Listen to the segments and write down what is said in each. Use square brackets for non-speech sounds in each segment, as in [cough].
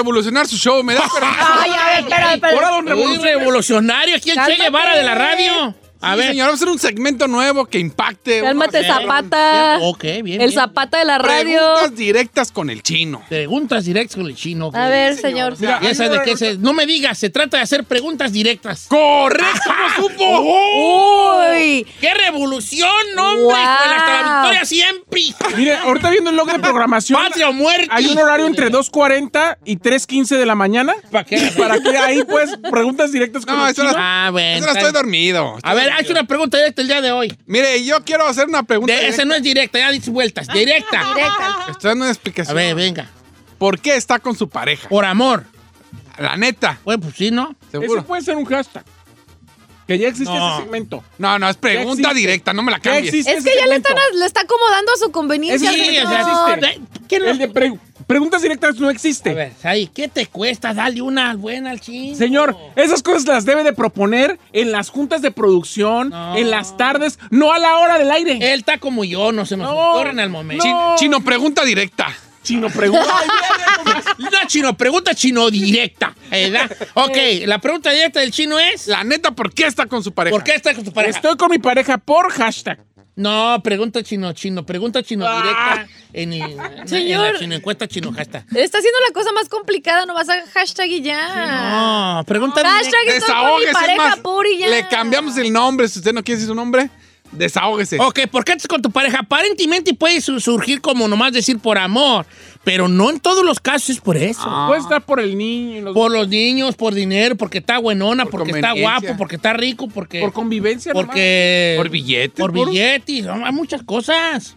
revolucionar su show, ¿me da [laughs] permiso? Ay, a ver, espera, espera. Ahora, don Un Revolucionario. revolucionario aquí el Che Cálmate. Guevara de la radio. A Sí, ver. señor, vamos a hacer un segmento nuevo que impacte. Cálmate, hacer Zapata. Ok, bien. El bien. Zapata de la radio. Preguntas directas con el chino. Preguntas directas con el chino. A ver, señor. Mira, Ya sabes de qué se... No me digas, se trata de hacer preguntas directas. ¡Correcto! ¿Cómo supo? [laughs] Uy. ¡Qué revolución, hombre! Wow. Hasta la victoria siempre. Mire, ahorita viendo el log de [laughs] programación. Patria o muerte. Hay un horario entre 2.40 y 3.15 de la mañana. ¿Para qué? Para que ahí, pues, preguntas directas con No, el chino. Ah, bueno. Eso no estoy dormido. A ver, haz una pregunta directa el día de hoy. Mire, yo quiero hacer una pregunta. De, esa directa. no es directa, ya dice vueltas. Directa. [laughs] Directa. Estoy dando una A explicación. ver, venga. ¿Por qué está con su pareja? Por amor. La neta, Pues, pues sí, ¿no? seguro. Eso puede ser un hashtag. Que ya existe No. ese segmento. No, no, es pregunta directa, no me la cambies. existe Es que ya le están, le está acomodando a su conveniencia. Sí, o sea, existe. ¿qué no- El de pre- preguntas directas no existe. A ver, ahí, ¿qué te cuesta darle una buena al chino? Señor, esas cosas las debe de proponer en las juntas de producción, No. en las tardes, no a la hora del aire. Él está como yo, no se nos No, ocurren al momento. no. Chino, pregunta directa. Chino, pregunta. [laughs] Una chino, pregunta chino directa. ¿Verdad? Ok, la pregunta directa del chino es: La neta, ¿por qué está con su pareja? ¿Por qué está con tu pareja? Estoy con mi pareja por hashtag. No, pregunta chino, chino, pregunta chino Ah. directa en, en- en Señor. la chino encuesta chino hashtag. Está haciendo la cosa más complicada, no vas a hashtag y ya. No, pregunta Hashtag directa. estoy con mi Desahógese, es pareja más, por y ya. Le cambiamos el nombre, si usted no quiere decir su nombre, desahógese. Ok, ¿por qué estás con tu pareja? Aparentemente puede su- surgir como nomás decir por amor, pero no en todos los casos es por eso. Ah. Puede estar por el niño, y los- Por los niños, por dinero, porque está buenona, Por porque está guapo, porque está rico, porque... por convivencia. nomás. porque... Por billetes. Por billetes, no, hay muchas cosas.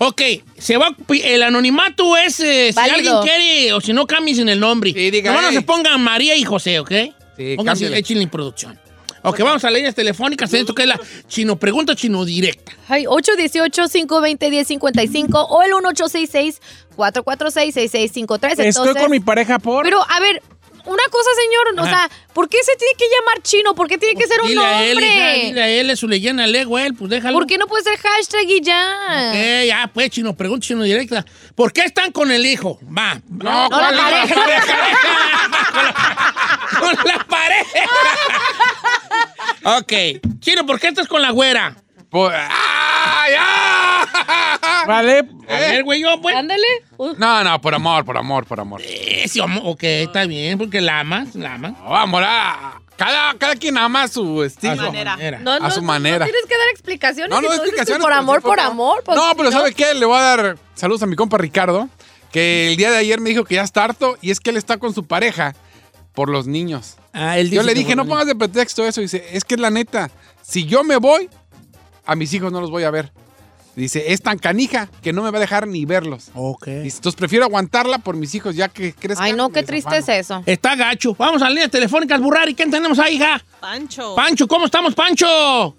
Ok, se va, el anonimato es eh, si Válido. alguien quiere o si no cambies en el nombre. Sí, diga, no se pongan María y José, ¿ok? Sí, Pónganse, échenle en producción. Ok, vamos a líneas telefónicas. Esto que es la chino pregunta chino directa. Ay, 818-520-1055 o el 1866-446-6653. Estoy Entonces, con mi pareja por. Pero, a ver, una cosa, señor, o Ajá. sea, ¿por qué se tiene que llamar chino? ¿Por qué tiene que ser un Dile a él, hija, dile a él, su leyenda le él, pues déjalo. ¿Por qué no puede ser hashtag y ya? Ok, ya, pues, chino, pregunta chino directa. ¿Por qué están con el hijo? Va. No, No, ¿cuál la pareja. con la pareja. [laughs] [laughs] ok. Chino, ¿por qué estás con la güera? Por- ¡Ay, ah! Vale. A ver, güey, yo, pues. Ándale. Uh, No, no, por amor, por amor, por amor. Eh, sí, ok, está bien, porque la amas, la amas. No, amor, ah, cada, cada quien ama a su A estilo. su manera. no, A su no, manera. No tienes que dar explicaciones. No, no, explicaciones. Por amor, por amor. pues, no, pero ¿sabe qué? Le voy a dar saludos a mi compa Ricardo, que el día de ayer me dijo que ya está harto y es que él está con su pareja por los niños. Ah, él Yo le que dije, no pongas de pretexto eso. Dice, es que es la neta, si yo me voy, a mis hijos no los voy a ver. Dice, es tan canija que no me va a dejar ni verlos. Ok. Dice, entonces prefiero aguantarla por mis hijos ya que crezcan. Ay, no, qué triste afano". es eso. Está gacho. Vamos a líneas telefónicas, Burrari. ¿Quién tenemos ahí, hija? Pancho. Pancho, ¿cómo estamos, Pancho?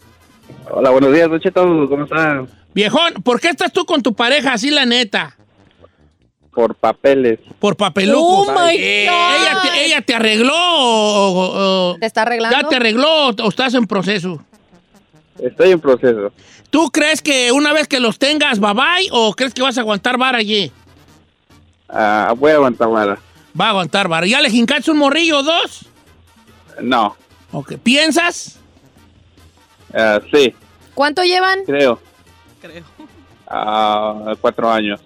Hola, buenos días, Don Cheto, ¿cómo está? Viejón, ¿por qué estás tú con tu pareja así, la neta? Por papeles. Por papeluco. Oh, my Eh, God. ¿Ella te, ella te arregló o, ¿Te está arreglando? ya te arregló o, o estás en proceso? Estoy en proceso. ¿Tú crees que una vez que los tengas, bye bye, o crees que vas a aguantar vara allí? Ah, voy a aguantar vara. Va a aguantar vara. ¿Ya le jincaste un morrillo o dos? No, Ok. ¿Piensas? ah, sí, ¿Cuánto llevan? creo. Creo. Ah, cuatro años.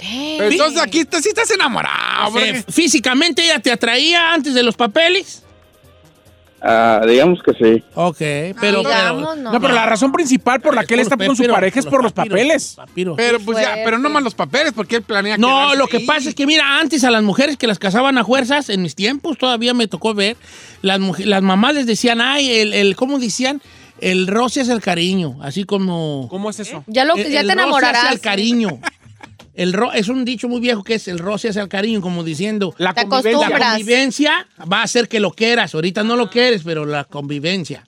Entonces aquí estás, sí estás enamorado. O sea, ¿Físicamente ella te atraía antes de los papeles? Ah, digamos que sí. Ok, pero... Digamos, pero no. No, pero la razón principal por la que él está con su pareja es por los papiros, papeles. papiros. Pero pues ya, pero no más los papeles, porque él planea No, quedarse lo que ahí. pasa es que, mira, antes a las mujeres que las casaban a fuerzas, en mis tiempos todavía me tocó ver, las, las mamás les decían, ay, el, el ¿cómo decían? El roce es el cariño, así como... ¿Cómo es eso? Ya, lo, el, ya el te roce enamorarás. hacia el cariño. [laughs] El ro- es un dicho muy viejo que es el roce hacia el cariño, como diciendo... La Te convivencia. La acostumbras. convivencia va a hacer que lo quieras. Ahorita no lo quieres, pero la convivencia.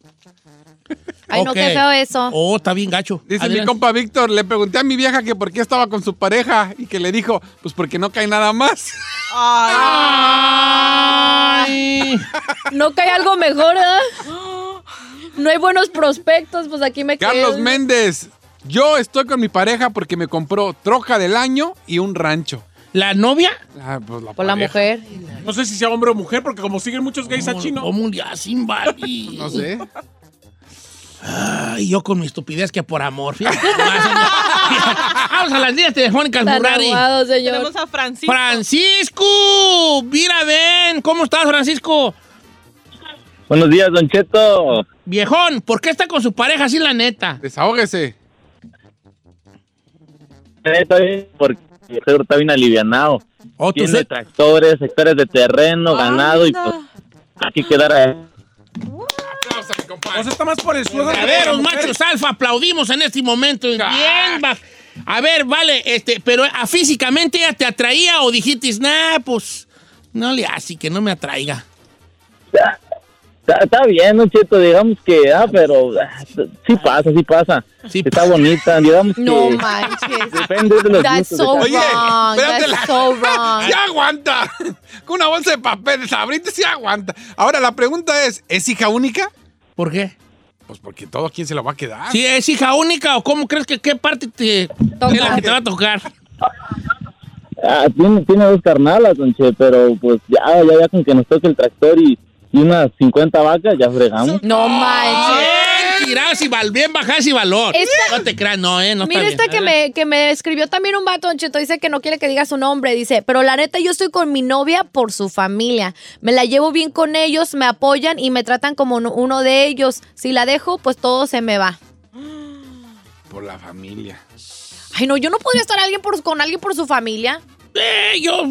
Ay, no, qué feo eso. Oh, está bien gacho. Dice mi Adelante. compa Víctor, le pregunté a mi vieja que por qué estaba con su pareja y que le dijo, pues porque no cae nada más. Ay. No cae algo mejor, ¿eh? No hay buenos prospectos, pues aquí me quedo. Carlos Méndez, yo estoy con mi pareja porque me compró troca del año y un rancho. ¿La novia? Ah, pues la Por la pareja. mujer. No sé si sea hombre o mujer, porque como siguen muchos gays a chino. ¿Cómo un día sin Barbie? [laughs] No sé. Ay, yo con mi estupidez que por amor. Fíjate. [laughs] Vamos a las líneas telefónicas, Tan Murari. aguado, señor. Tenemos a Francisco. Francisco, mira, ven. ¿Cómo estás, Francisco? Buenos días, Don Cheto. Viejón, ¿por qué está con su pareja así, la neta? Desahógese. Eh, Está bien, porque el seguro está bien alivianado. Oh, Tiene se- tractores, hectáreas de terreno, ganado y pues aquí quedara. Aplausos, mi compadre. O sea, está más por el suegro. que A por ver, la los mujer. machos alfa, aplaudimos en este momento. Bien, va. A ver, vale, este, pero ¿a físicamente ella te atraía o dijiste, nah, pues, no le así que no me atraiga. Está, está bien, Don Cheto, digamos que, ah, pero ah, sí pasa, sí pasa. Sí está bonita, digamos que No manches. depende de los That's so Oye, That's la- so wrong. [laughs] ¡Sí aguanta! Con una bolsa de papel, sabrita sí aguanta. Ahora, la pregunta es, ¿es hija única? ¿Por qué? Pues porque todo, ¿quién se lo va a quedar? Si es hija única o cómo crees que qué parte te, de la que te va a tocar. Ah, tiene, tiene dos carnalas, Don Che, pero pues ya, ya, ya con que nos toque el tractor y, y unas 50 vacas, ya fregamos. No manches. Bien, tirás y val, bien bajas y valor. Esta- No te creas, no, eh, no Mira está esta bien. que me, que me escribió también un vato, Don Cheto, dice que no quiere que diga su nombre, dice, pero la neta yo estoy con mi novia por su familia, me la llevo bien con ellos, me apoyan y me tratan como uno- uno de ellos, si la dejo, pues todo se me va. Por la familia. Ay, no, yo no podría estar alguien por, con alguien por su familia. Eh, yo,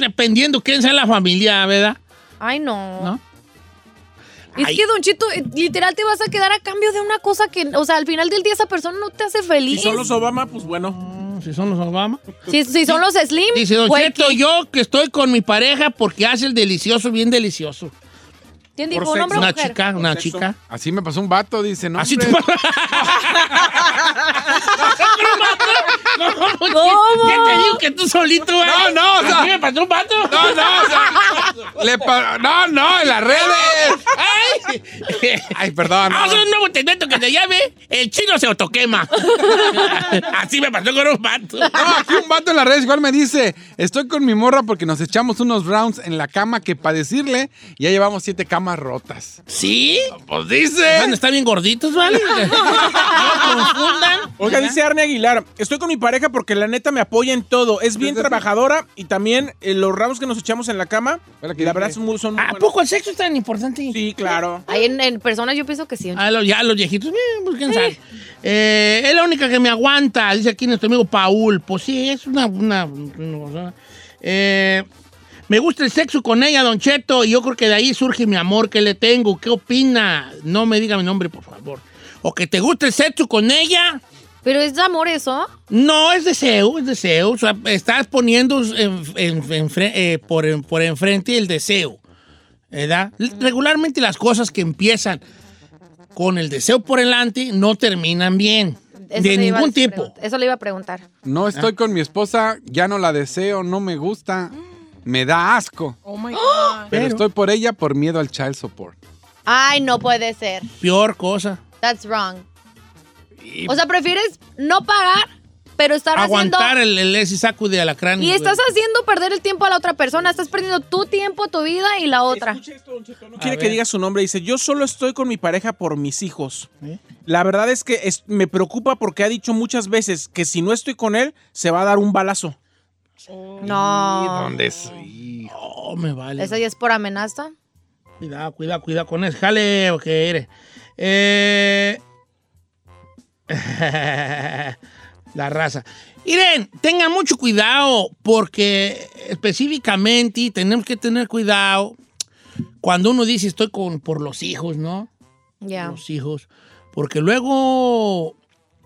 dependiendo quién sea la familia, ¿verdad? Ay, no. ¿No? Es Ay. que, Don Chito, eh, literal te vas a quedar a cambio de una cosa que, o sea, al final del día esa persona no te hace Si feliz. son los Obama, pues bueno. Mm, Si son los Obama. Si, si son los Slim, Dice Don güey, Cheto, ¿qué? yo que estoy con mi pareja porque hace el delicioso bien delicioso. ¿Quién por dijo? ¿Un hombre o Una mujer? chica, una sexo. chica. Así me pasó un vato, dice, no, Así te hombre, [laughs] ¿Cómo? ¿Qué te digo que tú solito, güey? No, no, o sea- ¿Así me pasó un pato? No, no, o sea, le pa- no, no, en las redes. ¡Ay! Ay, perdón. no. Vamos a hacer un nuevo segmento que se llame El chino se autoquema. [laughs] Así me pasó con un pato. No, aquí un vato en las redes igual me dice, estoy con mi morra porque nos echamos unos rounds en la cama que para decirle ya llevamos siete camas rotas. ¿Sí? Pues dice. A estar bien gorditos, ¿vale? [laughs] No confundan. Oiga, dice Arne Aguilar, estoy con mi pareja porque la neta me apoya en todo. Es bien trabajadora y también eh, los ramos que nos echamos en la cama, la que la dije. verdad son muy, son muy ¿A buenos. poco el sexo es tan importante? Sí, claro. Ahí en, en personas yo pienso que sí. A los, ya los viejitos, eh, pues quién sabe. Eh, es la única que me aguanta, dice aquí nuestro amigo Paul. Pues sí, es una. una- una cosa. Eh, me gusta el sexo con ella, Don Cheto, y yo creo que de ahí surge mi amor que le tengo. ¿Qué opina? No me diga mi nombre, por favor. O que te gusta el sexo con ella. Pero es de amor eso. No, es deseo, es deseo. O sea, estás poniendo en- en- en fre- eh, por, por enfrente el deseo. ¿Verdad? Regularmente las cosas que empiezan con el deseo por delante no terminan bien. Eso de ningún tipo. Eso le iba a preguntar. No estoy con mi esposa, ya no la deseo, no me gusta, me da asco. Oh my [gasps] God. Pero, estoy por ella por miedo al child support. Ay, no puede ser. Peor cosa. That's wrong. O sea, prefieres no pagar, pero estar Aguantar haciendo... el, el ese saco de alacrán. Y estás haciendo perder el tiempo a la otra persona. Estás perdiendo tu tiempo, tu vida y la otra. Escuche esto, Don Cheto, No quiere que diga su nombre. Dice, yo solo estoy con mi pareja por mis hijos. ¿Eh? La verdad es que es- me preocupa porque ha dicho muchas veces que si no estoy con él, se va a dar un balazo. ¿Y No. dónde soy? Oh, me vale. ¿Eso ya es por amenaza? Cuidado, cuidado, cuidado con eso. Jale, o que eres. Eh... [laughs] La raza. Miren, tengan mucho cuidado porque específicamente tenemos que tener cuidado cuando uno dice estoy con por los hijos, ¿no? Ya. Los hijos. Porque luego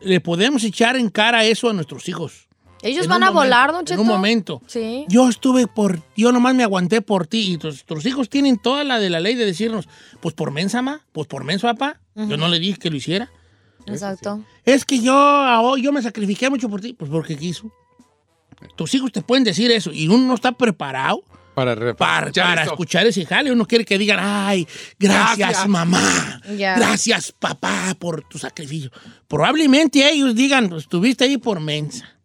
le podemos echar en cara eso a nuestros hijos. Ellos En van a volar, momento, Don Cheto. En un momento. Sí. Yo estuve por, yo nomás me aguanté por ti y tus, tus hijos tienen toda la de la ley de decirnos, pues por mensa, ma, pues por menso, papá. Yo no le dije que lo hiciera. Exacto. Es que yo, yo me sacrifiqué mucho por ti, pues porque quiso. Tus hijos te pueden decir eso y uno no está preparado Para, para, escuchar para escuchar ese jale. Uno quiere que digan, ay, gracias, Gracias. mamá. Ya. Gracias, papá, por tu sacrificio. Probablemente ellos digan, pues estuviste ahí por mensa.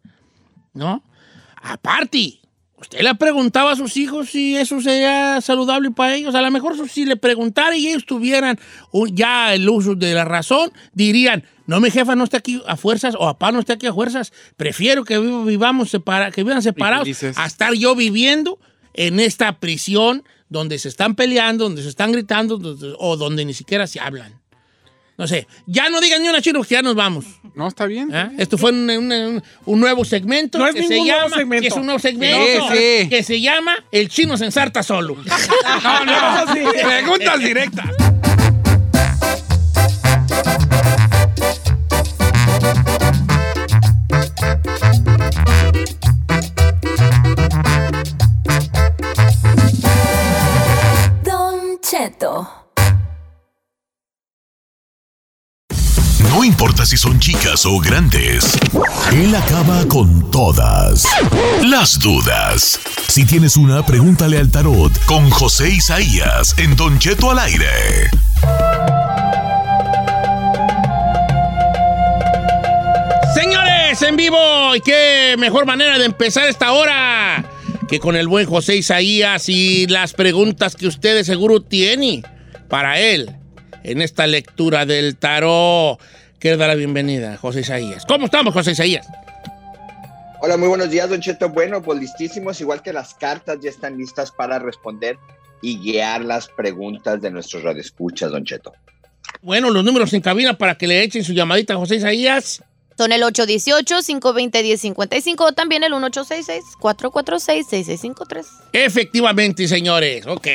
¿No? Aparte, ¿Usted le preguntaba a sus hijos si eso sería saludable para ellos? A lo mejor si le preguntara y ellos tuvieran ya el uso de la razón, dirían, no, mi jefa no está aquí a fuerzas o papá no está aquí a fuerzas. Prefiero que vi- vivamos separa- que vivan separados a estar yo viviendo en esta prisión donde se están peleando, donde se están gritando donde- o donde ni siquiera se hablan. No sé, ya no digan ni una chino, que ya nos vamos. No, está bien. ¿Ah? Esto fue un, un- un nuevo segmento No es que se nuevo llama segmento. que es un nuevo segmento Sí, sí. que se llama El chino se ensarta solo. [laughs] No, no. Preguntas directas. Importa si son chicas o grandes, él acaba con todas las dudas. Si tienes una, pregúntale al tarot con José Isaías en Don Cheto al aire. Señores, en vivo, y qué mejor manera de empezar esta hora que con el buen José Isaías y las preguntas que ustedes seguro tienen para él en esta lectura del tarot. Quiero dar la bienvenida, José Isaías. ¿Cómo estamos, José Isaías? Hola, muy buenos días, Don Cheto. Bueno, pues listísimos, igual que las cartas ya están listas para responder y guiar las preguntas de nuestros radioescuchas, Don Cheto. Bueno, los números en cabina para que le echen su llamadita a José Isaías. Son el 818-520-1055 o también el 1866-446-6653. Efectivamente, señores. Ok.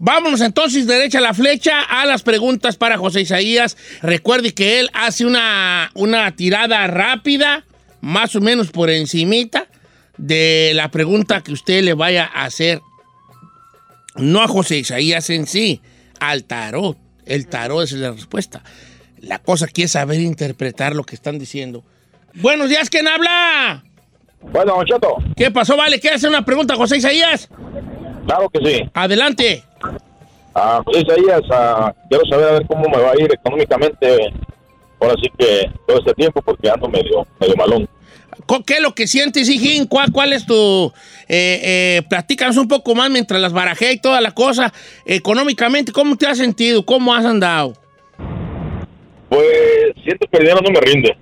Vámonos entonces derecha a la flecha a las preguntas para José Isaías. Recuerde que él hace una, una tirada rápida, más o menos por encimita, de la pregunta que usted le vaya a hacer. No a José Isaías en sí, al tarot. El tarot es la respuesta. La cosa aquí es saber interpretar lo que están diciendo. Buenos días, ¿quién habla? Bueno, Cheto, ¿Qué pasó? Vale, ¿quiere hacer una pregunta a José Isaías? claro que sí. Adelante. Ah, José Isaías, ah, quiero saber a ver cómo me va a ir económicamente. Ahora sí que todo este tiempo porque ando medio, medio malón. ¿Qué es lo que sientes, hijín? ¿Cuál, cuál es tu...? Eh, eh, platícanos un poco más mientras las barajé y toda la cosa. Económicamente, ¿cómo te has sentido? ¿Cómo has andado? Pues siento que el dinero no me rinde,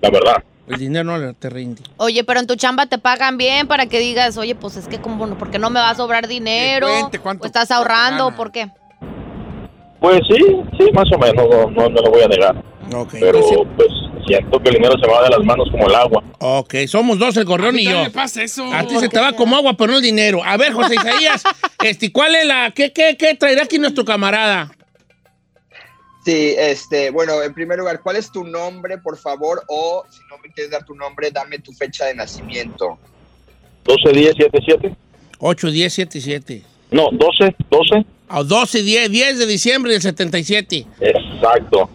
la verdad. El dinero no le- te rinde. Oye, pero en tu chamba te pagan bien para que digas, oye, pues es que como, no- ¿por qué no me va a sobrar dinero? Cuente cuánto- ¿O estás ahorrando? ¿Por qué? Pues sí, sí, más o menos, no, no, no lo voy a negar. Pero entonces- pues siento que el dinero se me va de las manos como el agua. ok, somos dos, el gorrión y yo. me pasa eso. A ti se te va como agua, pero no el dinero. A ver, José [laughs] Isaías, este, ¿cuál es la... ¿Qué, qué, qué traerá aquí nuestro camarada? Sí, este, bueno, en primer lugar, ¿cuál es tu nombre, por favor? O si no me quieres dar tu nombre, dame tu fecha de nacimiento. 12, 10, 7, 7. 8, 10, 7, 7. No, 12, 12. O 12, 10, 10 de diciembre del 77. Exacto.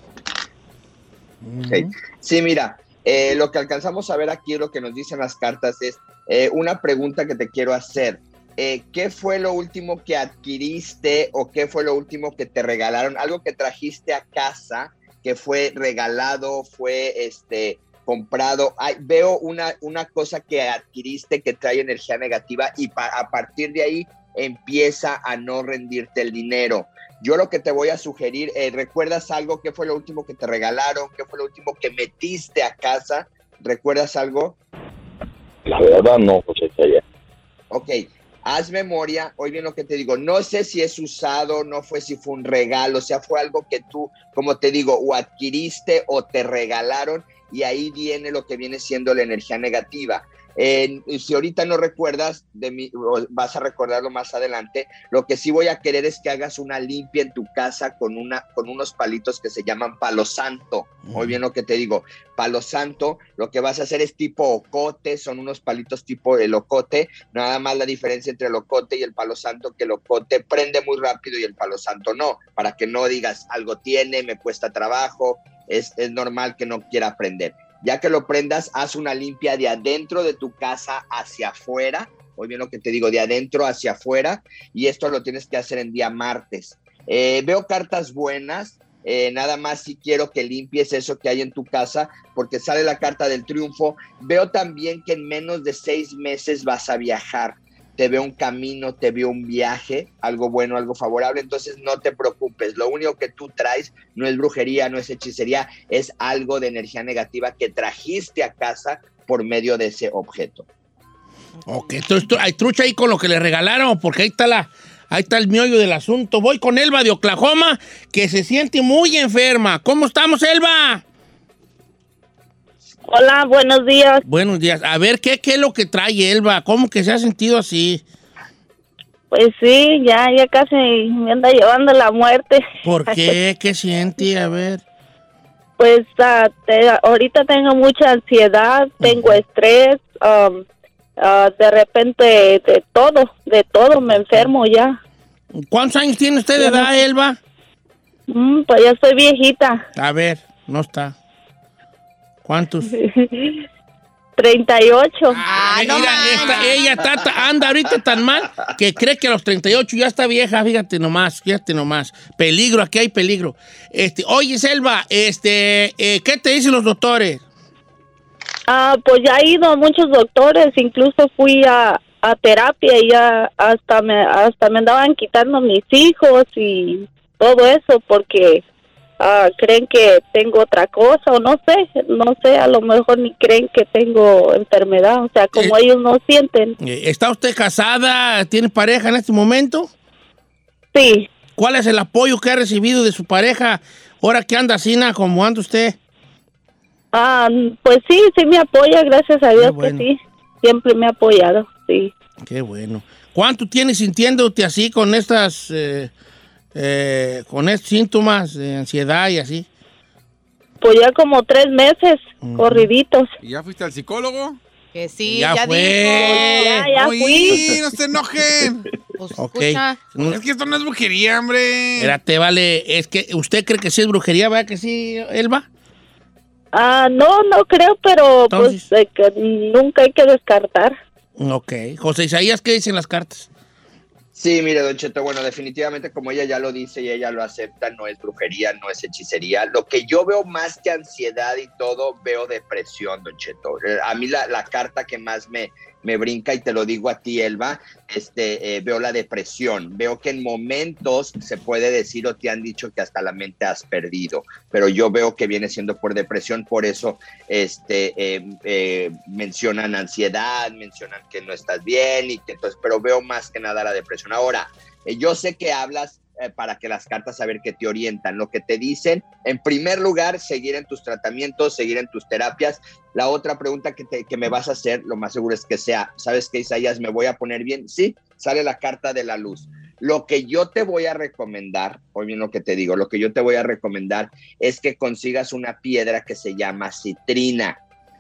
Sí, mira, eh, lo que alcanzamos a ver aquí, lo que nos dicen las cartas es eh, una pregunta que te quiero hacer. Eh, ¿Qué fue lo último que adquiriste o qué fue lo último que te regalaron? Algo que trajiste a casa, que fue regalado, fue este comprado. Ay, veo una, una cosa que adquiriste que trae energía negativa y pa- a partir de ahí empieza a no rendirte el dinero. Yo lo que te voy a sugerir, eh, ¿recuerdas algo? ¿Qué fue lo último que te regalaron? ¿Qué fue lo último que metiste a casa? ¿Recuerdas algo? La verdad no, José Isaías. Ok, haz memoria, hoy bien lo que te digo, no sé si es usado, no fue si fue un regalo, o sea, fue algo que tú, como te digo, o adquiriste o te regalaron y ahí viene lo que viene siendo la energía negativa. Eh, si ahorita no recuerdas, de mí, vas a recordarlo más adelante, lo que sí voy a querer es que hagas una limpia en tu casa con, una, con unos palitos que se llaman palo santo. Muy bien lo que te digo, palo santo, lo que vas a hacer es tipo ocote, son unos palitos tipo el ocote, nada más la diferencia entre el ocote y el palo santo, que el ocote prende muy rápido y el palo santo no, para que no digas algo tiene, me cuesta trabajo, es, es normal que no quiera aprender. Ya que lo prendas, haz una limpia de adentro de tu casa hacia afuera, hoy bien lo que te digo, de adentro hacia afuera, y esto lo tienes que hacer en día martes. Eh, veo cartas buenas, eh, nada más si quiero que limpies eso que hay en tu casa, porque sale la carta del triunfo. Veo también que en menos de seis meses vas a viajar. Te veo un camino, te veo un viaje, algo bueno, algo favorable, entonces no te preocupes, lo único que tú traes no es brujería, no es hechicería, es algo de energía negativa que trajiste a casa por medio de ese objeto. Ok, entonces hay trucha ahí con lo que le regalaron, porque ahí está la, ahí está el miollo del asunto. Voy con Elba de Oklahoma, que se siente muy enferma. ¿Cómo estamos, Elba? Hola, buenos días. Buenos días. A ver, ¿qué, qué es lo que trae Elba? ¿Cómo que se ha sentido así? Pues sí, ya, ya casi me anda llevando la muerte. ¿Por [laughs] qué? ¿Qué siente? A ver. Pues ah, te- ahorita tengo mucha ansiedad, tengo estrés, um, ah, de repente de todo, de todo me enfermo ya. ¿Cuántos años tiene usted de edad, Elba? Mm, pues ya estoy viejita. A ver, no está. ¿Cuántos? [laughs] 38. Ah, no Mira, esta- ella anda ahorita tan mal que cree que a los 38 ya está vieja, fíjate nomás, fíjate nomás. Peligro, aquí hay peligro. Este, oye, Selva, este, eh, ¿qué te dicen los doctores? Ah, pues ya he ido a muchos doctores, incluso fui a, a terapia y ya hasta me, hasta me andaban quitando mis hijos y todo eso porque ah, creen que tengo otra cosa o no sé, no sé, a lo mejor ni creen que tengo enfermedad, o sea, como ellos no sienten. Eh, ¿Está usted casada? ¿Tiene pareja en este momento? Sí. ¿Cuál es el apoyo que ha recibido de su pareja ahora que anda así, na, como anda usted? Ah, pues sí, sí me apoya, gracias a Dios bueno. que sí, siempre me ha apoyado, sí. Qué bueno. ¿Cuánto tienes sintiéndote así con estas, eh, eh, con estos síntomas de ansiedad y así? Pues ya como tres meses, corriditos. ¿Y ya fuiste al psicólogo? Que sí, Ya ya, fue. dijo. Ya, ya Oye, fui. [laughs] no se enojen. Pues, Ok. escucha. No, Es que esto no es brujería, hombre. Espérate, vale. Es que usted cree que sí es brujería, ¿verdad que sí, Elba? Ah, no, no creo, pero Entonces- pues eh, que nunca hay que descartar. Ok. José Isaías, ¿qué dicen las cartas? Sí, mire, Don Cheto, bueno, definitivamente como ella ya lo dice y ella lo acepta, no es brujería, no es hechicería. Lo que yo veo más que ansiedad y todo, veo depresión, Don Cheto. Eh, A mí la, la carta que más me, me brinca, y te lo digo a ti, Elba, este, eh, veo la depresión. Veo que en momentos se puede decir o te han dicho que hasta la mente has perdido, pero yo veo que viene siendo por depresión, por eso este, eh, eh, mencionan ansiedad, mencionan que no estás bien, y que entonces, pero veo más que nada la depresión. Ahora, yo sé que hablas eh, para que las cartas saber que te orientan, lo que te dicen, en primer lugar, seguir en tus tratamientos, seguir en tus terapias. La otra pregunta que, te- que me vas a hacer, lo más seguro es que sea, ¿sabes qué, Isaías? ¿Me voy a poner bien? Sí, sale la carta de la luz. Lo que yo te voy a recomendar, bien lo que te digo, lo que yo te voy a recomendar es que consigas una piedra que se llama citrina.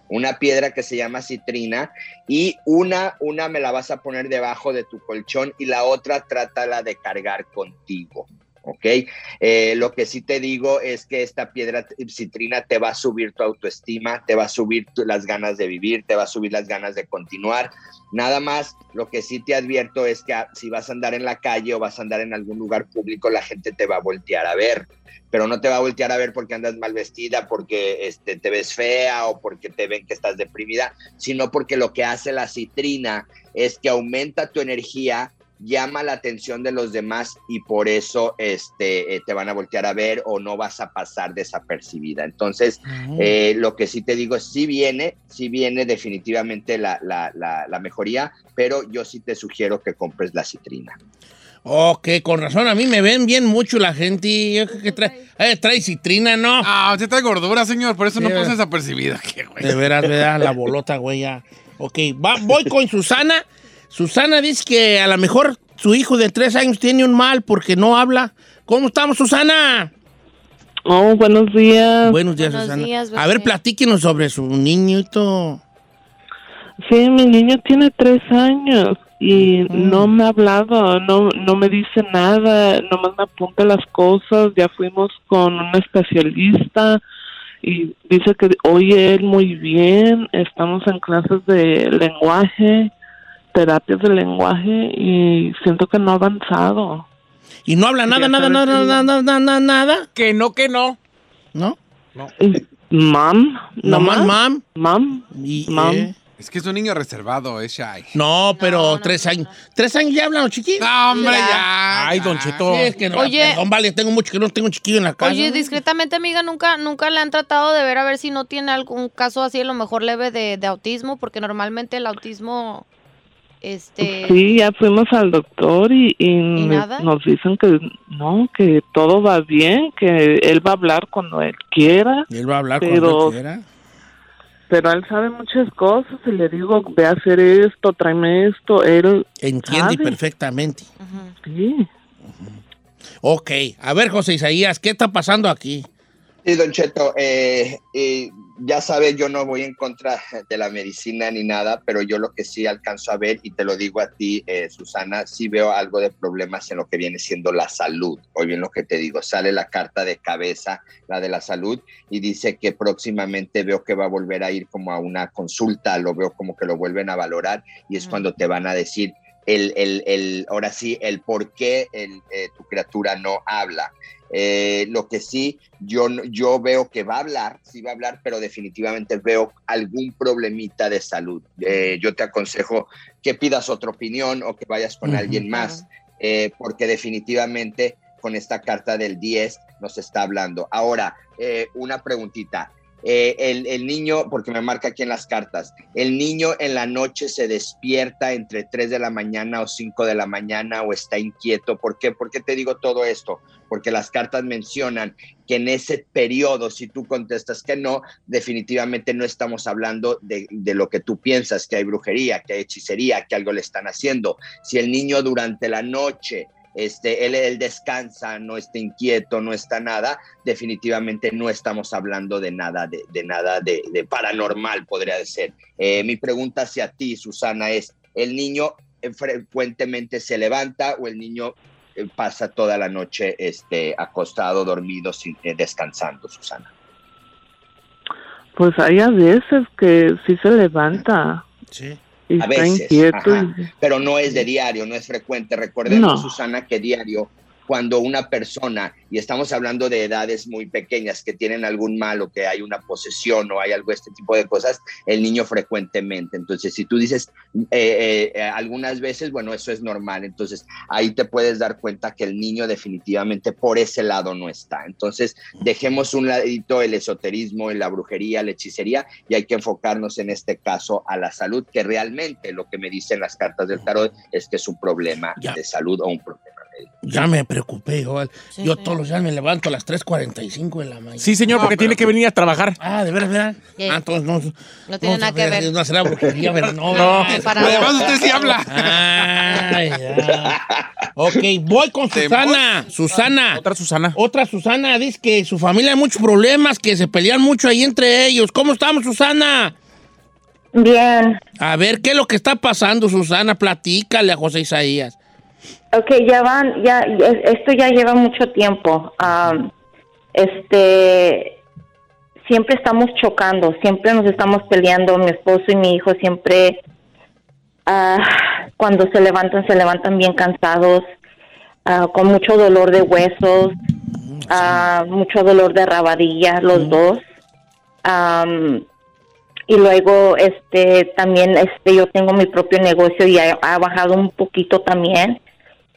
Una piedra que se llama citrina y una, una me la vas a poner debajo de tu colchón y la otra trátala de cargar contigo. ¿Ok? Eh, lo que sí te digo es que esta piedra citrina te va a subir tu autoestima, te va a subir las ganas de vivir, te va a subir las ganas de continuar. Nada más, lo que sí te advierto es que ah, si vas a andar en la calle o vas a andar en algún lugar público, la gente te va a voltear a ver, pero no te va a voltear a ver porque andas mal vestida, porque este, te ves fea o porque te ven que estás deprimida, sino porque lo que hace la citrina es que aumenta tu energía, llama la atención de los demás y por eso este, eh, te van a voltear a ver o no vas a pasar desapercibida. Entonces, eh, lo que sí te digo es, sí viene, sí viene definitivamente la, la, la, la mejoría, pero yo sí te sugiero que compres la citrina. Ok, con razón, a mí me ven bien mucho la gente. Yo creo que trae, eh, trae citrina, ¿no? Ah, usted trae gordura, señor, por eso no pasa desapercibida. [laughs] De veras, ¿verdad? La bolota, güey, ya. Ok, va- voy con Susana. Susana dice que a lo mejor su hijo de tres años tiene un mal porque no habla. ¿Cómo estamos, Susana? Oh, buenos días. Buenos días, Buenos Susana. días, a ver, platíquenos sobre su niñito. Sí, mi niño tiene tres años y no me ha hablado, no, no me dice nada, nomás me apunta las cosas. Ya fuimos con un especialista y dice que oye él muy bien. Estamos en clases de lenguaje, terapias de lenguaje y siento que no ha avanzado. Y no habla nada, nada, nada, nada, nada, nada, nada. Que no, que no. ¿No? Mam, Nomás, mam. mam, Y, Mam. eh, Es que es un niño reservado, es shy. No, pero tres años. ¿Tres años ya hablan los chiquillos? No, hombre, ya. Ay, Don Cheto. Sí, es que no, Oye. perdón, vale, tengo mucho que no tengo un chiquillo en la casa. Oye, discretamente, amiga, nunca, nunca le han tratado de ver a ver si no tiene algún caso así, a lo mejor leve de, de autismo, porque normalmente el autismo, este, Sí, ya fuimos al doctor y, y me- nada? nos dicen que no, que todo va bien, que él va a hablar cuando él quiera, Él va a hablar Pero- cuando quiera. pero él sabe muchas cosas y le digo, ve a hacer esto, tráeme esto, él Entiende sabe. perfectamente. Sí. Ok, a ver, José Isaías, ¿qué está pasando aquí? Sí, Don Cheto, eh, eh, ya sabes, yo no voy en contra de la medicina ni nada, pero yo lo que sí alcanzo a ver, y te lo digo a ti, eh, Susana, sí veo algo de problemas en lo que viene siendo la salud. Hoy bien lo que te digo, sale la carta de cabeza, la de la salud, y dice que próximamente veo que va a volver a ir como a una consulta, lo veo como que lo vuelven a valorar, y es cuando te van a decir el, el, el, ahora sí, el por qué el, eh, tu criatura no habla. Eh, lo que sí, yo, yo veo que va a hablar, sí va a hablar, pero definitivamente veo algún problemita de salud. Eh, yo te aconsejo que pidas otra opinión o que vayas con alguien más, eh, porque definitivamente con esta carta del 10 nos está hablando. Ahora, una preguntita. Eh, el, niño, porque me marca aquí en las cartas, el niño en la noche se despierta entre 3 de la mañana o 5 de la mañana o está inquieto. ¿Por qué? ¿Por qué te digo todo esto? Porque las cartas mencionan que en ese periodo, si tú contestas que no, definitivamente no estamos hablando de, de lo que tú piensas, que hay brujería, que hay hechicería, que algo le están haciendo. Si el niño durante la noche este, él, él descansa, no está inquieto, no está nada, definitivamente no estamos hablando de nada, de, de nada de, de paranormal, podría ser. Eh, mi pregunta hacia ti, Susana, es, ¿el niño eh, frecuentemente se levanta o el niño eh, pasa toda la noche este, acostado, dormido, sin, eh, descansando, Susana? Pues hay a veces que sí se levanta Sí. A veces, ajá. pero no es de diario, no es frecuente. Recordemos, No. Susana, que diario, cuando una persona, y estamos hablando de edades muy pequeñas que tienen algún mal o que hay una posesión o hay algo este tipo de cosas, el niño frecuentemente. Entonces, si tú dices eh, eh, eh, algunas veces, bueno, eso es normal. Entonces, ahí te puedes dar cuenta que el niño definitivamente por ese lado no está. Entonces, dejemos un ladito el esoterismo, la brujería, la hechicería y hay que enfocarnos en este caso a la salud, que realmente lo que me dicen las cartas del tarot es que es un problema Ya. de salud o un problema. Ya me preocupé. Sí, yo sí. todos los días me levanto a las 3.45 de la mañana. Sí, señor, No, porque pero- tiene que venir a trabajar. Ah, de veras. Sí. Ah, entonces no. No tiene nada que ver. No será brujería, ¿verdad? No, No. Además, usted sí habla. Ay, ya. Ok, voy con Susana. Susana. Otra Susana. Otra Susana dice que su familia hay muchos problemas, que se pelean mucho ahí entre ellos. ¿Cómo estamos, Susana? Bien, A ver, ¿qué es lo que está pasando, Susana? Platícale a José Isaías. Ok, ya van, ya, esto ya lleva mucho tiempo. Am, este, siempre estamos chocando, siempre nos estamos peleando, mi esposo y mi hijo siempre, ah, cuando se levantan, se levantan bien cansados, ah, con mucho dolor de huesos, ah, mucho dolor de rabadilla, los dos. Am, y luego este también este yo tengo mi propio negocio y ha, ha bajado un poquito también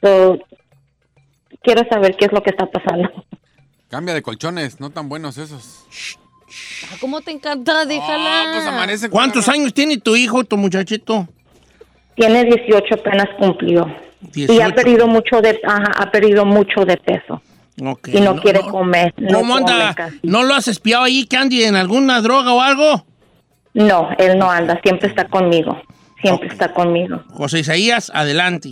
So, quiero saber qué es lo que está pasando Cambia de colchones, no tan buenos esos. Ah, ¿Cómo te encanta? Déjala. Ah, pues. ¿Cuántos años tiene tu hijo, tu muchachito? tiene 18 apenas cumplió y ha 18. perdido mucho de ajá, ha perdido mucho de peso y no, quiere comer no ¿Cómo come anda? casi. ¿No lo has espiado ahí, Candy, en alguna droga o algo? no él no anda siempre está conmigo siempre está conmigo José Isaías, adelante.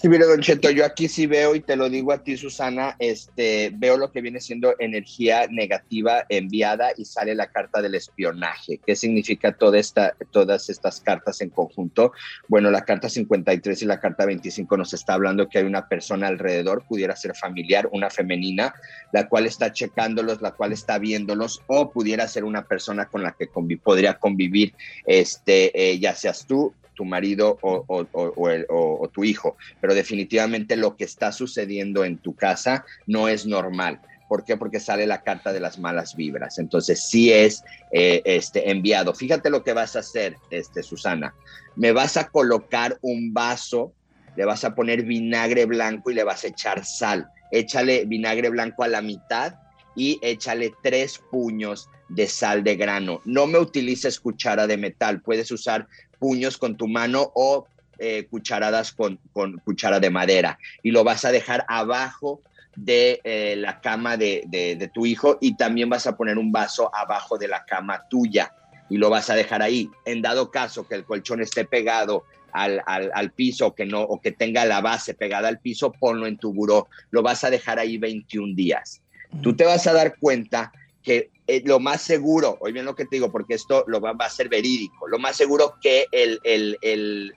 Sí, mire, Don Cheto, yo aquí sí veo, y te lo digo a ti, Susana, este, veo lo que viene siendo energía negativa enviada y sale la carta del espionaje. ¿Qué significa toda esta, todas estas cartas en conjunto? Bueno, la carta 53 y la carta 25 nos está hablando que hay una persona alrededor, pudiera ser familiar, una femenina, la cual está checándolos, la cual está viéndolos, o pudiera ser una persona con la que podría convivir, este, eh, ya seas tú, tu marido o, tu hijo pero definitivamente lo que está sucediendo en tu casa no es normal. ¿Por qué? Porque sale la carta de las malas vibras. Entonces, sí es eh, este, enviado. Fíjate lo que vas a hacer, este, Susana. Me vas a colocar un vaso, le vas a poner vinagre blanco y le vas a echar sal. Échale vinagre blanco a la mitad y échale tres puños de sal de grano. No me utilices cuchara de metal, puedes usar puños con tu mano o eh, cucharadas con, con cuchara de madera y lo vas a dejar abajo de eh, la cama de, de- de tu hijo y también vas a poner un vaso abajo de la cama tuya y lo vas a dejar ahí. En dado caso que el colchón esté pegado al, al, al piso o que no o que tenga la base pegada al piso, ponlo en tu buró. Lo vas a dejar ahí 21 días. Tú te vas a dar cuenta que eh, lo más seguro, oye bien lo que te digo, porque esto lo va, va a ser verídico, lo más seguro que el, el,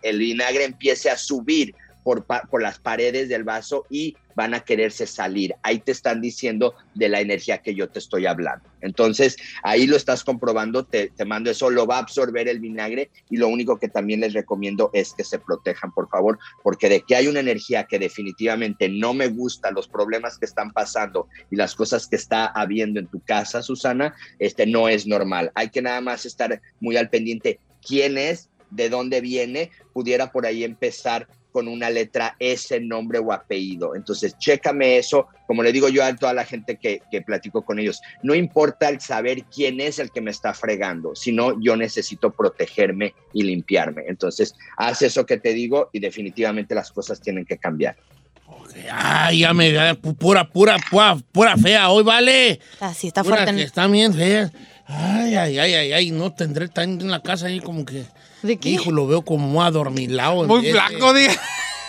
el vinagre empiece a subir por, las paredes del vaso y van a quererse salir. Ahí te están diciendo de la energía que yo te estoy hablando. Entonces, ahí lo estás comprobando, te, te mando eso, lo va a absorber el vinagre y lo único que también les recomiendo es que se protejan, por favor, porque de que hay una energía que definitivamente no me gusta, los problemas que están pasando y las cosas que está habiendo en tu casa, Susana, este no es normal. Hay que nada más estar muy al pendiente quién es, de dónde viene, pudiera por ahí empezar con una letra S, nombre o apellido. Entonces, chécame eso, como le digo yo a toda la gente que, que platico con ellos, no importa el saber quién es el que me está fregando, sino yo necesito protegerme y limpiarme. Entonces, haz eso que te digo y definitivamente las cosas tienen que cambiar. Ay, ya me ya, pura, pura, pura, pura fea hoy, vale. Así está Pura fuerte. que están bien feas. Ay, ay, ay, ay, ay, no tendré tan en la casa ahí como que. ¿De qué? Hijo, lo veo como adormilado. Muy flaco, diga.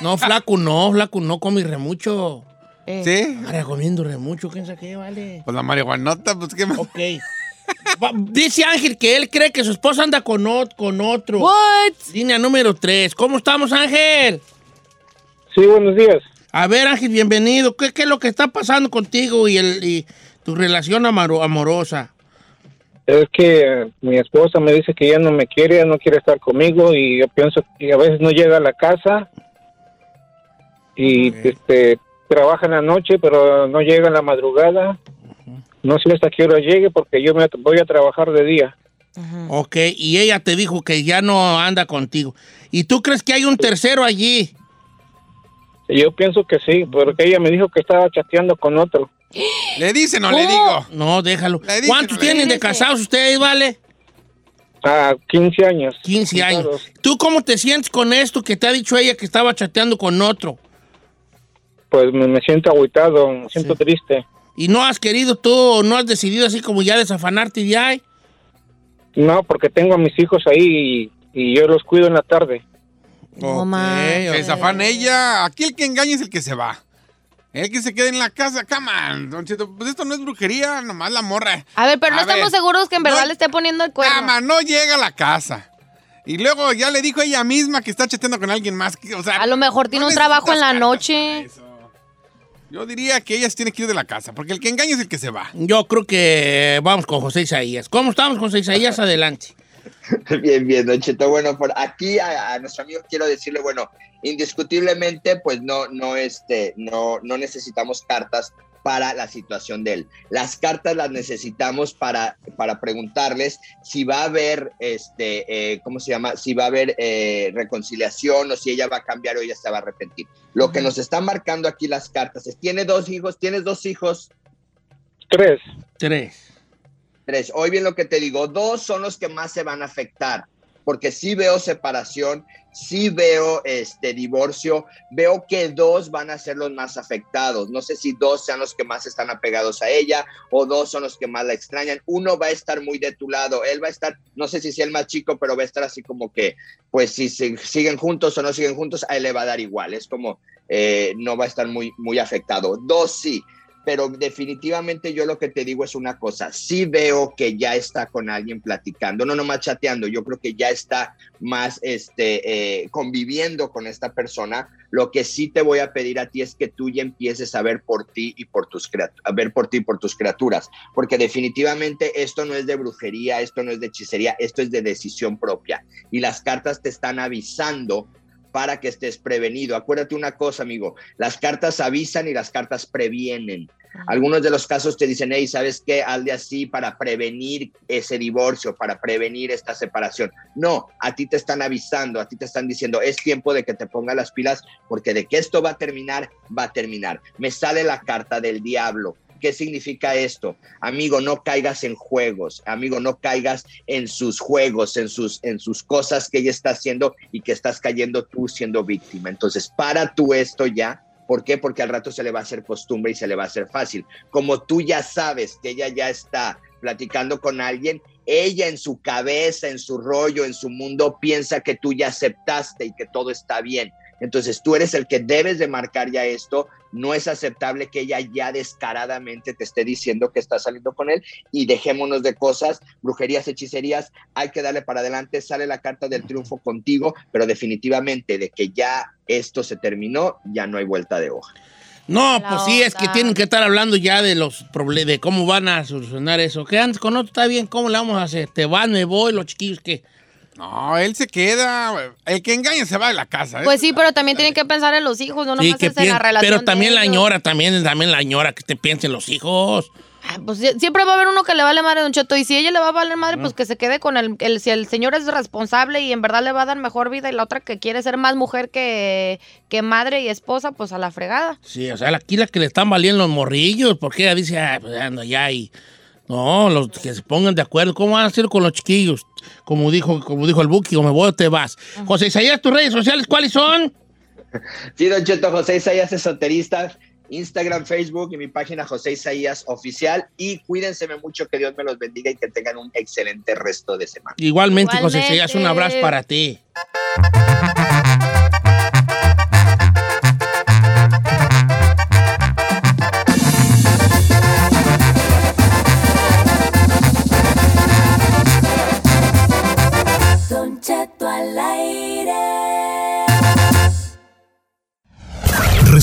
No, flaco no, flaco no, come remucho. Eh. ¿Sí? Ahora comiendo remucho, ¿quién sabe qué, vale? Pues la marihuanota, pues qué más. Ok. Dice Ángel que él cree que su esposa anda con, ot- con otro. What? Línea número 3. ¿Cómo estamos, Ángel? Sí, buenos días. A ver, Ángel, bienvenido. ¿Qué, qué es lo que está pasando contigo y, el, y tu relación amorosa? Es que eh, mi esposa me dice que ya no me quiere, ya no quiere estar conmigo y yo pienso que a veces no llega a la casa y este trabaja en la noche pero no llega en la madrugada. No sé hasta qué hora llegue porque yo me voy a trabajar de día. Ok, y ella te dijo que ya no anda contigo. ¿Y tú crees que hay un tercero allí? Yo pienso que sí, porque ella me dijo que estaba chateando con otro. ¿Le dice no le digo? No, déjalo. Dice, ¿Cuántos no tienen de casados ustedes, vale? A 15 años. 15 años. ¿Tú cómo te sientes con esto que te ha dicho ella que estaba chateando con otro? Pues me, me siento agüitado, me siento triste. ¿Y no has querido tú, no has decidido así como ya desafanarte de ahí? No, porque tengo a mis hijos ahí y, y yo los cuido en la tarde. No Ok, manches. Que se ella. Aquí el que engaña es el que se va. El que se queda en la casa, cama. Don Cheto, pues esto no es brujería, nomás la morra. A ver, pero no estamos seguros que en verdad no- le esté poniendo el cuerno. Cama, no llega a la casa. Y luego ya le dijo ella misma que está chateando con alguien más. o sea, A lo mejor tiene no un trabajo en la noche. Yo diría que ella se tiene que ir de la casa, porque el que engaña es el que se va. Yo creo que vamos con José Isaías. ¿Cómo estamos, José Isaías? [laughs] Adelante. [laughs] Bien, bien, Don Cheto. Bueno, por aquí a, a nuestro amigo quiero decirle, bueno, indiscutiblemente, pues no, no, este, no, no necesitamos cartas para la situación de él. Las cartas las necesitamos para, para preguntarles si va a haber, este, eh, ¿cómo se llama? Si va a haber eh, reconciliación o si ella va a cambiar o ella se va a arrepentir. Lo que nos están marcando aquí las cartas es, ¿tiene dos hijos? ¿Tienes dos hijos? Tres. Tres. Tres. Hoy bien lo que te digo, dos son los que más se van a afectar, porque sí veo separación, sí veo este divorcio, veo que dos van a ser los más afectados. No sé si dos sean los que más están apegados a ella o dos son los que más la extrañan. Uno va a estar muy de tu lado, él va a estar, no sé si sea el más chico, pero va a estar así como que, pues si siguen juntos o no siguen juntos, a él le va a dar igual. Es como, eh, no va a estar muy, muy afectado. Dos sí pero definitivamente yo lo que te digo es una cosa, sí veo que ya está con alguien platicando, no nomás chateando, yo creo que ya está más este, eh, conviviendo con esta persona. Lo que sí te voy a pedir a ti es que tú ya empieces a ver por ti y por tus a ver por ti y por tus criaturas, porque definitivamente esto no es de brujería, esto no es de hechicería, esto es de decisión propia. Y las cartas te están avisando para que estés prevenido. Acuérdate una cosa, amigo, las cartas avisan y las cartas previenen. Algunos de los casos te dicen, hey, ¿sabes qué? Hazle así para prevenir ese divorcio, para prevenir esta separación. No, a ti te están avisando, a ti te están diciendo, es tiempo de que te pongas las pilas porque de que esto va a terminar, va a terminar. Me sale la carta del diablo. ¿Qué significa esto? Amigo, no caigas en juegos, amigo, no caigas en sus juegos, en sus, en sus cosas que ella está haciendo y que estás cayendo tú siendo víctima. Entonces, para tú esto ya, ¿Por qué? Porque al rato se le va a hacer costumbre y se le va a hacer fácil. Como tú ya sabes que ella ya está platicando con alguien, ella en su cabeza, en su rollo, en su mundo, piensa que tú ya aceptaste y que todo está bien. Entonces tú eres el que debes de marcar ya esto. No es aceptable que ella ya descaradamente te esté diciendo que está saliendo con él y dejémonos de cosas, brujerías, hechicerías. Hay que darle para adelante. Sale la carta del triunfo contigo, pero definitivamente de que ya esto se terminó, ya no hay vuelta de hoja. No, pues sí, es que tienen que estar hablando ya de los problemas, de cómo van a solucionar eso. Que antes con otro está bien, ¿cómo le vamos a hacer? Te van, me voy, los chiquillos que... No, él se queda. El que engaña se va de la casa. ¿eh? Pues sí, pero también tienen que pensar en los hijos, no Sí, nomás que es en la relación. pero de también la ellos. ñora, también, también la ñora, que te piensen los hijos. Ah, Pues sie- siempre va a haber uno que le vale madre a Don Cheto. Y si ella le va a valer madre, pues que se quede con el, el- Si el señor es responsable y en verdad le va a dar mejor vida, y la otra que quiere ser más mujer que, que madre y esposa, pues a la fregada. Sí, o sea, aquí la que le están valiendo los morrillos, porque ella dice, ah, pues ando ya y... No, los que se pongan de acuerdo. ¿Cómo van a hacer con los chiquillos? Como dijo, como dijo el Buki, o me voy o te vas. José Isaías, tus redes sociales, ¿cuáles son? [laughs] Sí, Don Cheto, José Isaías Esoterista, Instagram, Facebook y mi página José Isaías Oficial. Y cuídense mucho, que Dios me los bendiga y que tengan un excelente resto de semana. Igualmente, José. Isaías, un abrazo para ti.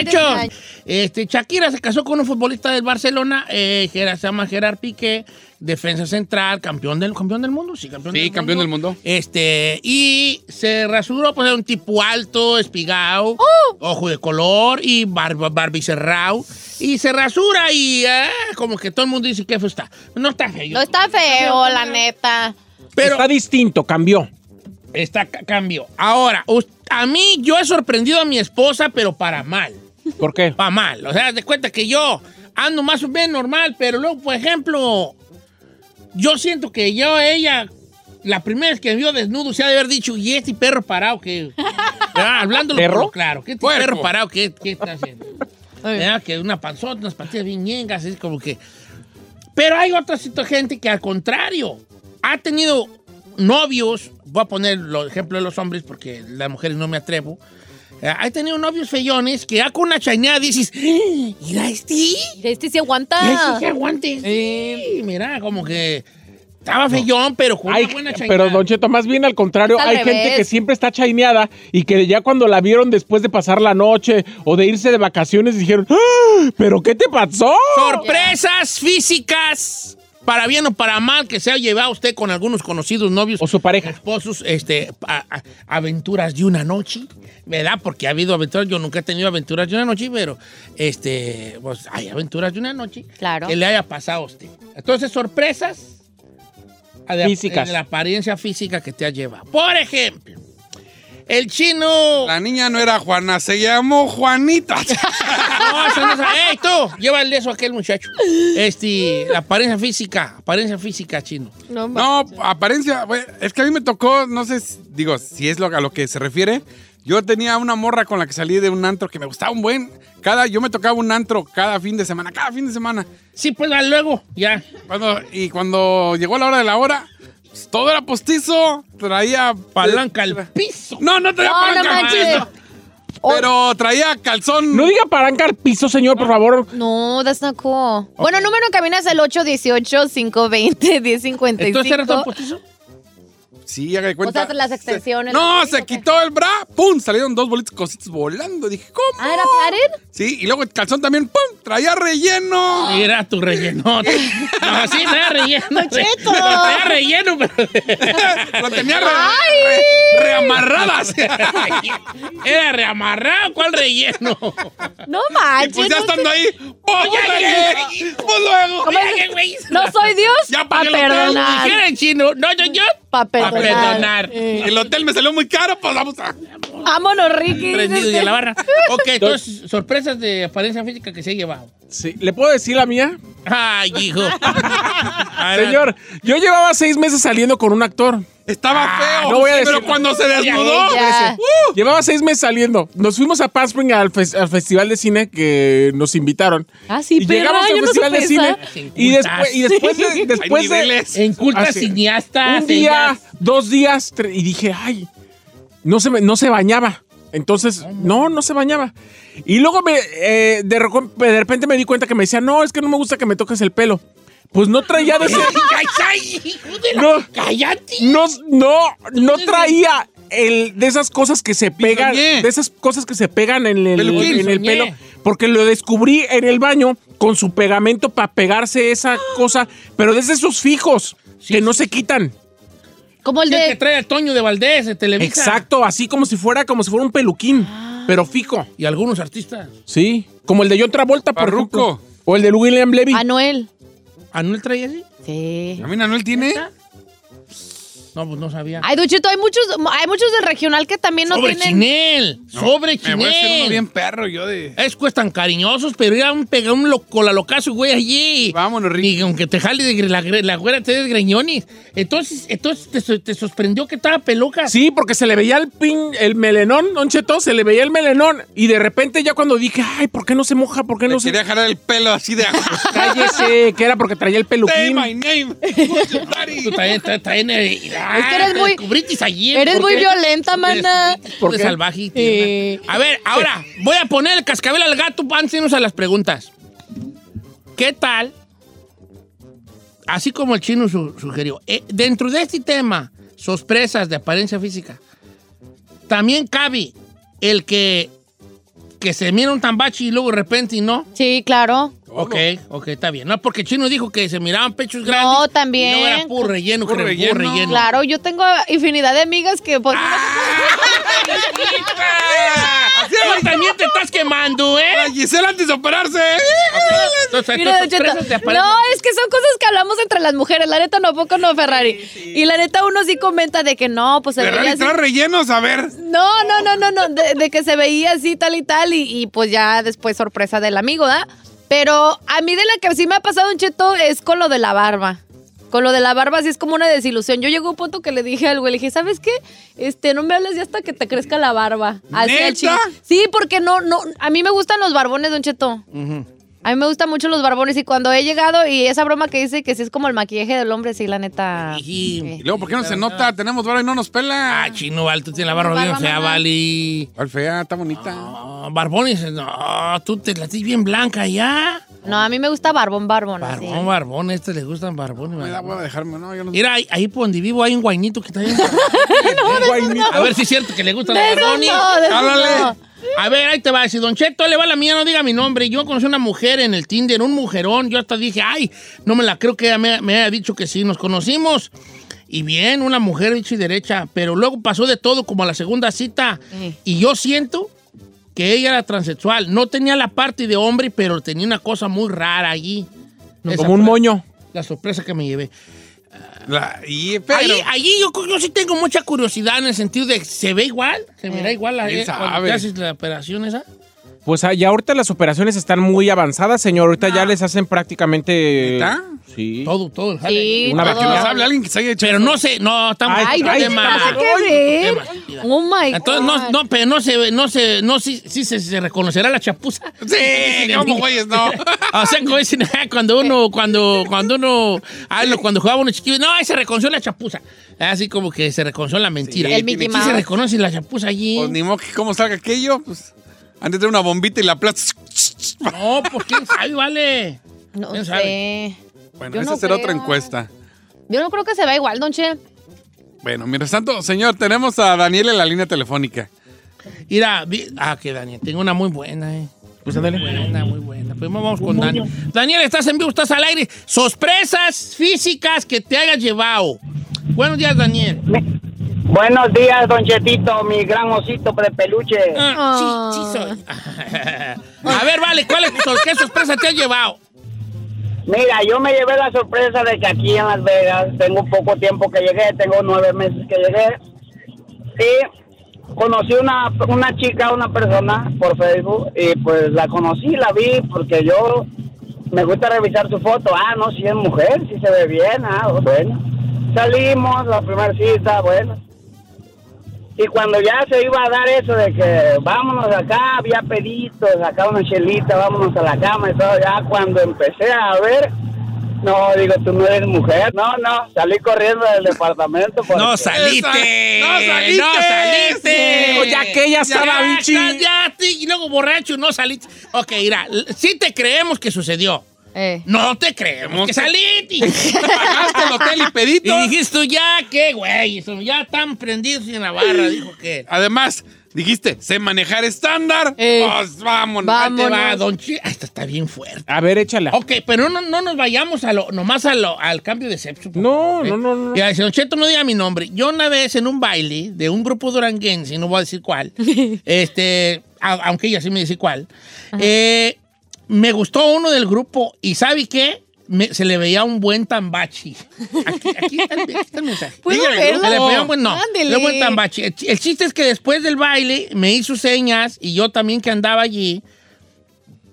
Engaño. este, Shakira se casó con un futbolista del Barcelona, eh, que se llama Gerard Piqué, defensa central, campeón del, campeón del mundo, sí, campeón Sí, del campeón mundo. del mundo. Este, y se rasuró, pues era un tipo alto, espigado, ¡Oh! ojo de color y barba, barbicerrao. Y se rasura y ah, como que todo el mundo dice que feo está. No está feo. No está feo, la neta. Pero Está distinto, cambió. está ca- cambio. Ahora, a mí yo he sorprendido a mi esposa, pero para mal. ¿Por qué? Para mal. O sea, de cuenta que yo ando más o menos normal, pero luego, por ejemplo, yo siento que yo, ella, la primera vez que me vio desnudo, se ha de haber dicho, y este perro parado que. Ah, Hablándolo ¿Perro? por- claro, ¿qué este Puerco. perro parado qué, qué está haciendo? ¿Verdad? Que una panzota, unas patillas bien ñengas, es como que. Pero hay otra gente que al contrario, ha tenido novios, voy a poner el ejemplo de los hombres porque las mujeres no me atrevo. Eh, ha tenido novios feyones que ya con una chañada dices, "Ah, mira este, Mira, Este se aguanta. mira este que aguante. Sí, mira, como que estaba feyón, pero con Hay- una buena chañada. pero Don Cheto, más bien al contrario, al hay revés. gente que siempre está chaineada y que ya cuando la vieron después de pasar la noche o de irse de vacaciones dijeron, "Ah, ¿pero qué te pasó? Sorpresas físicas, para bien o para mal, que se ha llevado usted con algunos conocidos novios O su pareja. esposos, este, a- a- aventuras de una noche, ¿verdad? Porque ha habido aventuras, yo nunca he tenido aventuras de una noche, pero este, pues hay aventuras de una noche Claro. que le haya pasado a usted. Entonces, sorpresas de- Físicas. de la apariencia física que te ha llevado. Por ejemplo, el chino. La niña no era Juana, se llamó Juanita. [laughs] No, eso no es- ¡Ey, tú! Llévale eso a aquel muchacho. Este, la apariencia física, apariencia física, chino. No, No, apariencia, es que a mí me tocó, no sé, si- digo, si es lo, a lo que se refiere. Yo tenía una morra con la que salí de un antro que me gustaba un buen. Cada, yo me tocaba un antro cada fin de semana, cada fin de semana. Sí, pues luego, ya. Cuando, y cuando llegó la hora de la hora, pues, todo era postizo. Traía Palanca al piso. No, no traía No, no palanca al manches. piso. Pero traía calzón. No diga palanca al piso, señor, por favor. No, that's not cool. Bueno, número en cabina es el 818-520-1055. ¿Entonces era todo postizo? Sí, haga de O cuenta. sea, las extensiones. no, se quitó el bra, ¡pum! Salieron dos bolitas cositas volando. Dije, ¿cómo? Ah, ¿era pared? Sí, y luego el calzón también, ¡pum! Traía relleno. Era tu relleno. [laughs] No, sí, traía relleno. [laughs] Cheto. [laughs] Traía relleno, pero. Lo tenía re- re- reamarradas. Era reamarrado, ¿cuál relleno? No Y manches. pues ya no estando ahí, ¡pues, pues luego! No soy Dios. Ya para perdonar. Dijera en chino, no, yo, yo. Para Pa' perdonar. Perdonar. Eh, El hotel me salió muy caro, pues vamos a. Vámonos, Ricky. Prendido y a la barra. [laughs] Ok, entonces, sorpresas de apariencia física que se ha llevado. Sí. ¿Le puedo decir la mía? Ay, hijo. [laughs] Señor, yo llevaba seis meses saliendo con un actor. Estaba Ah, feo. no voy a pero decir- cuando se desnudó. Ya. Uh, Llevaba seis meses saliendo. Nos fuimos a Palm Springs al, fes- al festival de cine que nos invitaron. Ah, sí, y perra, llegamos al no festival de cine. esa. Y después, y después de. Después de. En culta Así. cineasta. un día, dos días, y dije, ay, no se, me- no se bañaba. Entonces, no, no se bañaba. Y luego me, eh, de repente me di cuenta que me decía, no, es que no me gusta que me toques el pelo. Pues no traía de ese. [laughs] ¡Ay, hijo de No. ¡Cállate! No, no, no traía el, de esas cosas que se pegan, Bisoñé. de esas cosas que se pegan en el, Peluquín. en el pelo, porque lo descubrí en el baño con su pegamento para pegarse esa cosa, pero desde esos fijos que no se quitan. Como el Sí, que de. trae a Toño de Valdés de Televisa. Exacto, así como si fuera como si fuera un peluquín, pero fijo. Y algunos artistas. Sí, como el de John Travolta, por ejemplo. O el de William Levy. Anuel. ¿Anuel traía así? Sí. A mí Nanuel tiene. No, pues no sabía. Ay, Duchito, hay muchos, hay muchos del regional que también no sobre tienen. Chinel. sobre Me voy a hacer uno Chinel. bien perro yo de. Es cuestan cariñosos, pero era un pega un loco, la locazo, güey, allí. Vámonos, Ricky. Ni aunque te jale de la, güera, te des greñones. Entonces, entonces te, te sorprendió que estaba peluca. Sí, porque se le veía el pin, el melenón, Don Cheto, se le veía el melenón. Y de repente ya cuando dije, ay, ¿por qué no se moja? ¿Por qué Le no se quería jalar el pelo así de. [laughs] Cállese, que era porque traía el Say peluquín. my name. [laughs] Eh, Es que eres muy- descubritis allí. Eres ¿por muy violenta, mana. Eres ¿Por de qué? salvaje. Sí. A ver, ahora voy a poner el cascabel al gato antes a las preguntas. ¿Qué tal? Así como el chino su- sugirió, eh, dentro de este tema, sorpresas de apariencia física, también cabe el que, que se mira un tambachi y luego de repente y no. Sí, claro. Ok, ok, está bien. No, porque chino dijo que se miraban pechos grandes. No, y también. No era puro relleno, Puro creo, puro relleno. relleno. Claro, yo tengo infinidad de amigas que. pues, [laughs] Tú también te estás quemando, ¿eh? La Gisela antes de operarse. Entonces, Mira, Cheto, aparecen. No, es que son cosas que hablamos entre las mujeres. La neta, no, poco no, Ferrari. Y la neta, uno sí comenta de que no, pues se veía Ferrari así. trae rellenos, a ver. No, no, no, no, no. De, de que se veía así, tal y tal. Y, y, pues ya después sorpresa del amigo, ¿da? Pero a mí de la que sí me ha pasado un cheto es con lo de la barba. Con lo de la barba sí es como una desilusión. Yo llegué a un punto que le dije al güey, le dije, ¿sabes qué? Este, no me hables ya hasta que te crezca la barba. Así ¿Neta? Sí, porque no, no, a mí me gustan los barbones, Don Cheto. A mí me gustan mucho los barbones y cuando he llegado y esa broma que dice que sí es como el maquillaje del hombre, sí, la neta. Y- Y luego, ¿por qué no se nota? Tenemos barba y no nos pela. Ah, chino, Val, tú tienes la barba bien Barba, fea, mamá. Vali. ¿Cuál fea? Está bonita. No, Barbones, no, tú te la tienes bien blanca ya. No, a mí me gusta barbón, barbón. así. Barbón, barbón, a este le gustan barbones. Me da barbón. hueva dejarme, no, yo no Mira, ahí, ahí por donde vivo hay un guainito que está bien. [laughs] A ver si es cierto que le gustan los barbones. no, Háblale. No. A ver, ahí te va. Si Don Cheto le va la mía, no diga mi nombre. Yo conocí una mujer en el Tinder, un mujerón. Yo hasta dije, ay, no me la creo que me, me haya dicho que sí. Nos conocimos. Y bien, una mujer hecha y derecha. Pero luego pasó de todo como a la segunda cita. Eh. Y yo siento que ella era transexual. No tenía la parte de hombre, pero tenía una cosa muy rara allí. Esa Como un moño. La sorpresa que me llevé. La- y, pero, Allí, allí yo, yo sí tengo mucha curiosidad en el sentido de, ¿se ve igual? ¿Se verá igual la, ¿Quién eh, cuando sabe? te haces la operación esa? Pues ah, ya ahorita las operaciones están muy avanzadas, señor. Ahorita ya les hacen prácticamente. ¿Neta? Sí. Todo, todo el jale. Sí, Una para que todo. nos hable alguien que se haya hecho. Pero no sé, no, estamos Ay, Ay, no, Ay, ¿qué tema. pasa que ver? Oh my Entonces, God. no, no, pero no se ve, no se, no, sí, sí se, se reconocerá la chapuza. Sí, [laughs] como güeyes, no. [laughs] O sea, como dicen, [laughs] cuando uno, cuando, cuando uno, ah, lo- cuando jugaba uno chiquillo, no, ahí se reconoció la chapuza. Así como que se reconoció la mentira. Sí, El Mickey Sí se reconoce la chapuza allí. Pues ni modo que cómo salga aquello, pues. Antes de una bombita y la plata. No, pues quién sabe, vale. No ¿Quién sé. sabe? Bueno, Yo esa no será otra encuesta. Yo no creo que se vea igual, Don Che. Bueno, mientras tanto, señor, tenemos a Daniel en la línea telefónica. Mira, vi- ah, que Daniel, tengo una muy buena, eh. Pues ándale. Muy buena, muy buena. Pues vamos con Daniel. Daniel, estás en vivo, estás al aire. Sorpresas físicas que te hayas llevado. Buenos días, Daniel. Buenos días, Don Chetito, mi gran osito de peluche. Ah, sí, sí soy. [laughs] A ver, vale, ¿cuál es, ¿qué sorpresa te has llevado? Mira, yo me llevé la sorpresa de que aquí en Las Vegas tengo poco tiempo que llegué, tengo nueve meses que llegué. Y conocí una, una chica, una persona por Facebook y pues la conocí, la vi porque yo me gusta revisar su foto. Ah, no, si es mujer, si se ve bien, ah, bueno. Salimos, la primera cita, bueno. Y cuando ya se iba a dar eso de que vámonos acá, había peditos, acá una chelita, vámonos a la cama y todo, ya cuando empecé a ver, no, digo, tú no eres mujer. No, no, salí corriendo del departamento. porque- No saliste. ¡No saliste! No saliste. Ya que ella estaba Ya, bien ching- cállate, Y luego borracho, no saliste. Ok, mira, sí te creemos que sucedió. Eh. No te creemos que saliste. Pagaste el hotel y pedito. Y dijiste tú, ya, qué güey, ya están prendidos en la barra, dijo que. Además, dijiste, sé manejar estándar. Eh. Pues vámonos. Te va, Vámonos. don Chi. Ah, Esta está bien fuerte. A ver, échala. Ok, pero no, no nos vayamos a lo, nomás a lo, al cambio de sexo. No, ¿eh? no, no, no. Ya, si Don Cheto no diga mi nombre. Yo una vez en un baile de un grupo duranguense, no voy a decir cuál, [laughs] este, a- aunque ella sí me dice cuál, eh, me gustó uno del grupo y ¿sabe qué? Me- se le veía un buen tambachi. Aquí, aquí está, el, aquí está el mensaje. ¿Puedo Dígale? Se le veía un buen, no, un buen tambachi. El, ch- el chiste es que después del baile me hizo señas y yo también que andaba allí,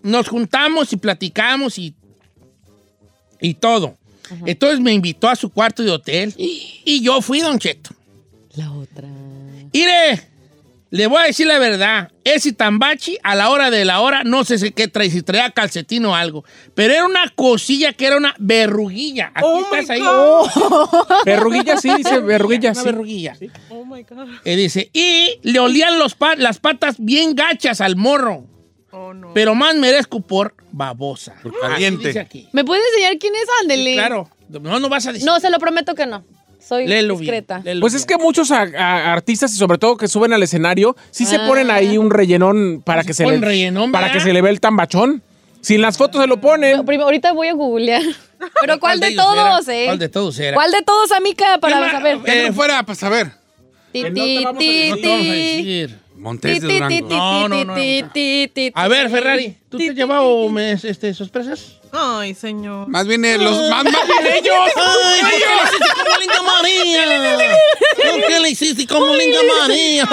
nos juntamos y platicamos y, y todo. Entonces me invitó a su cuarto de hotel [gasps] y yo fui, Don Cheto. La otra. Mire, le voy a decir la verdad. Ese tambachi, a la hora de la hora, no sé si qué trae, si traía calcetín o algo. Pero era una cosilla que era una verruguilla. Aquí estás ahí. [laughs] Verruguilla, sí, dice verruguilla, Una sí. verruguilla. Y dice, y le olían los pa- las patas bien gachas al morro. Pero más merezco por babosa. Por caliente. dice aquí. ¿Me puedes enseñar quién es? Ándele. Claro. No, no vas a decir. No, se lo prometo que no. Soy bien, discreta. léelo Pues bien. es que muchos a- a- artistas y sobre todo que suben al escenario, sí se Ah. ponen ahí un rellenón para que se le rellenón, para que se le ve el tambachón. Si en las fotos se lo ponen. No, primero, ahorita voy a googlear. [laughs] Pero ¿cuál, de, todos, era? eh? ¿Cuál de todos era? ¿Cuál de todos, amiga? Para ¿Qué saber. Eh, fuera, para saber. Ti, ti, ti. Montes de Durango. No, no, no, A ver, Ferrari, ¿tú te has llevado este, sorpresas? Ay, señor. Más bien eh, los. Más, más bien [laughs] ellos. Ay, ¿por qué le hiciste como linda María? ¿Por qué le hiciste como linda María?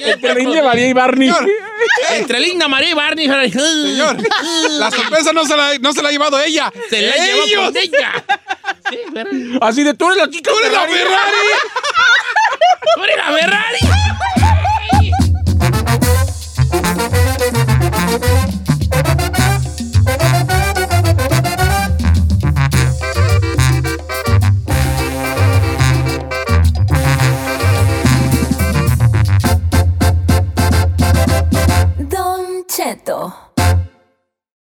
Entre linda María y Barney. Entre linda María y Barney. Señor, la sorpresa no se la, no se la ha llevado ella. Se la ha llevado ella. Así de tú eres la chica. ¡Tú eres la Ferrari! [laughs] ¡Tú eres la Ferrari! れと。